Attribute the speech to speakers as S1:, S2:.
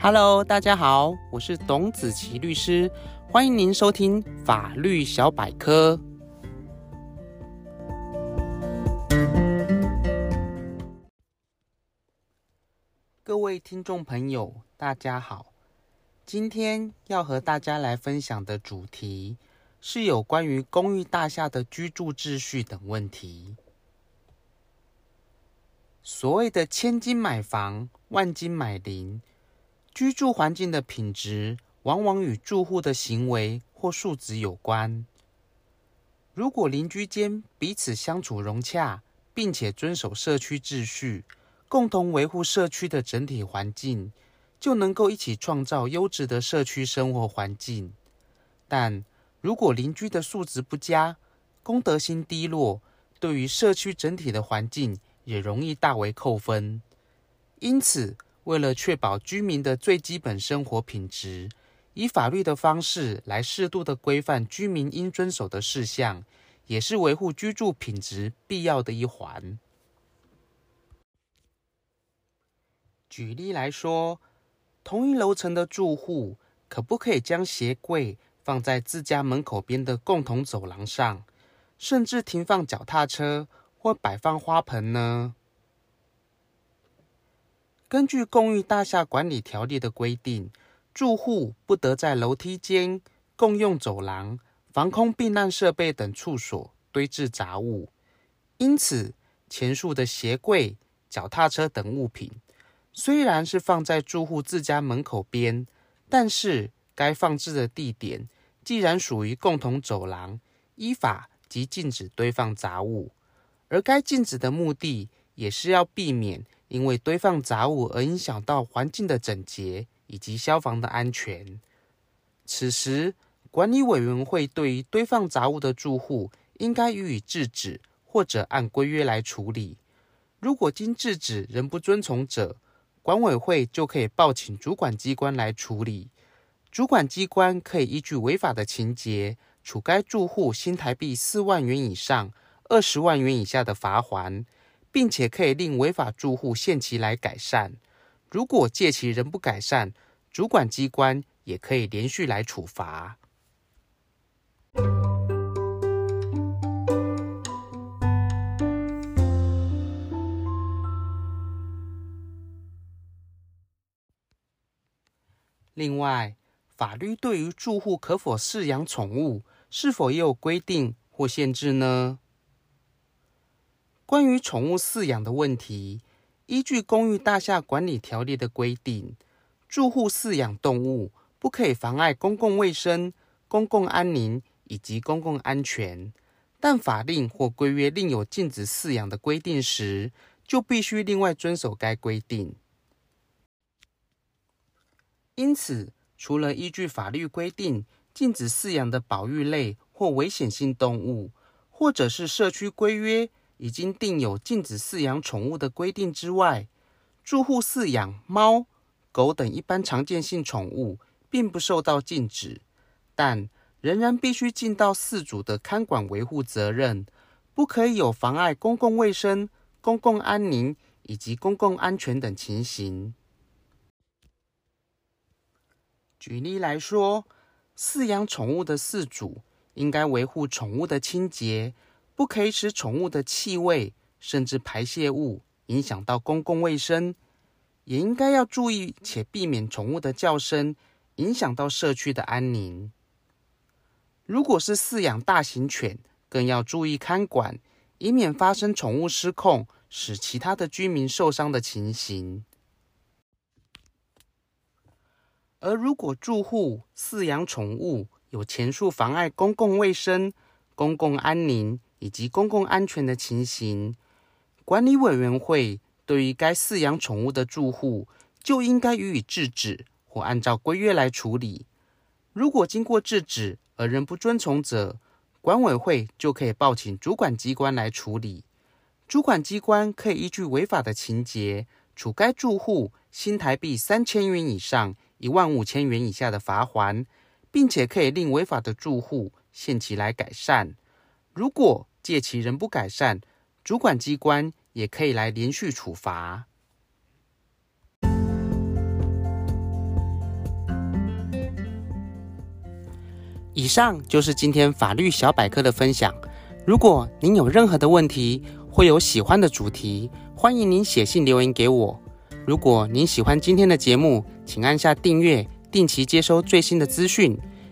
S1: Hello，大家好，我是董子琪律师，欢迎您收听法律小百科。各位听众朋友，大家好，今天要和大家来分享的主题是有关于公寓大厦的居住秩序等问题。所谓的千金买房，万金买邻。居住环境的品质往往与住户的行为或素质有关。如果邻居间彼此相处融洽，并且遵守社区秩序，共同维护社区的整体环境，就能够一起创造优质的社区生活环境。但如果邻居的素质不佳，公德心低落，对于社区整体的环境也容易大为扣分。因此，为了确保居民的最基本生活品质，以法律的方式来适度的规范居民应遵守的事项，也是维护居住品质必要的一环。举例来说，同一楼层的住户可不可以将鞋柜放在自家门口边的共同走廊上，甚至停放脚踏车或摆放花盆呢？根据《公寓大厦管理条例》的规定，住户不得在楼梯间、共用走廊、防空避难设备等处所堆置杂物。因此，前述的鞋柜、脚踏车等物品，虽然是放在住户自家门口边，但是该放置的地点既然属于共同走廊，依法即禁止堆放杂物。而该禁止的目的，也是要避免。因为堆放杂物而影响到环境的整洁以及消防的安全，此时管理委员会对于堆放杂物的住户应该予以制止，或者按规约来处理。如果经制止仍不遵从者，管委会就可以报请主管机关来处理。主管机关可以依据违法的情节，处该住户新台币四万元以上二十万元以下的罚锾。并且可以令违法住户限期来改善。如果借期仍不改善，主管机关也可以连续来处罚。另外，法律对于住户可否饲养宠物，是否也有规定或限制呢？关于宠物饲养的问题，依据《公寓大厦管理条例》的规定，住户饲养动物不可以妨碍公共卫生、公共安宁以及公共安全。但法令或规约另有禁止饲养的规定时，就必须另外遵守该规定。因此，除了依据法律规定禁止饲养的保育类或危险性动物，或者是社区规约，已经订有禁止饲养宠物的规定之外，住户饲养猫、狗等一般常见性宠物，并不受到禁止，但仍然必须尽到饲主的看管维护责任，不可以有妨碍公共卫生、公共安宁以及公共安全等情形。举例来说，饲养宠物的饲主应该维护宠物的清洁。不可以使宠物的气味甚至排泄物影响到公共卫生，也应该要注意且避免宠物的叫声影响到社区的安宁。如果是饲养大型犬，更要注意看管，以免发生宠物失控使其他的居民受伤的情形。而如果住户饲养宠物有前述妨碍公共卫生、公共安宁，以及公共安全的情形，管理委员会对于该饲养宠物的住户就应该予以制止或按照规约来处理。如果经过制止而仍不遵从者，管委会就可以报请主管机关来处理。主管机关可以依据违法的情节，处该住户新台币三千元以上一万五千元以下的罚锾，并且可以令违法的住户限期来改善。如果借其人不改善主管机关也可以来连续处罚。以上就是今天法律小百科的分享。如果您有任何的问题或有喜欢的主题欢迎您写信留言给我。如果您喜欢今天的节目请按下订阅定期接收最新的资讯。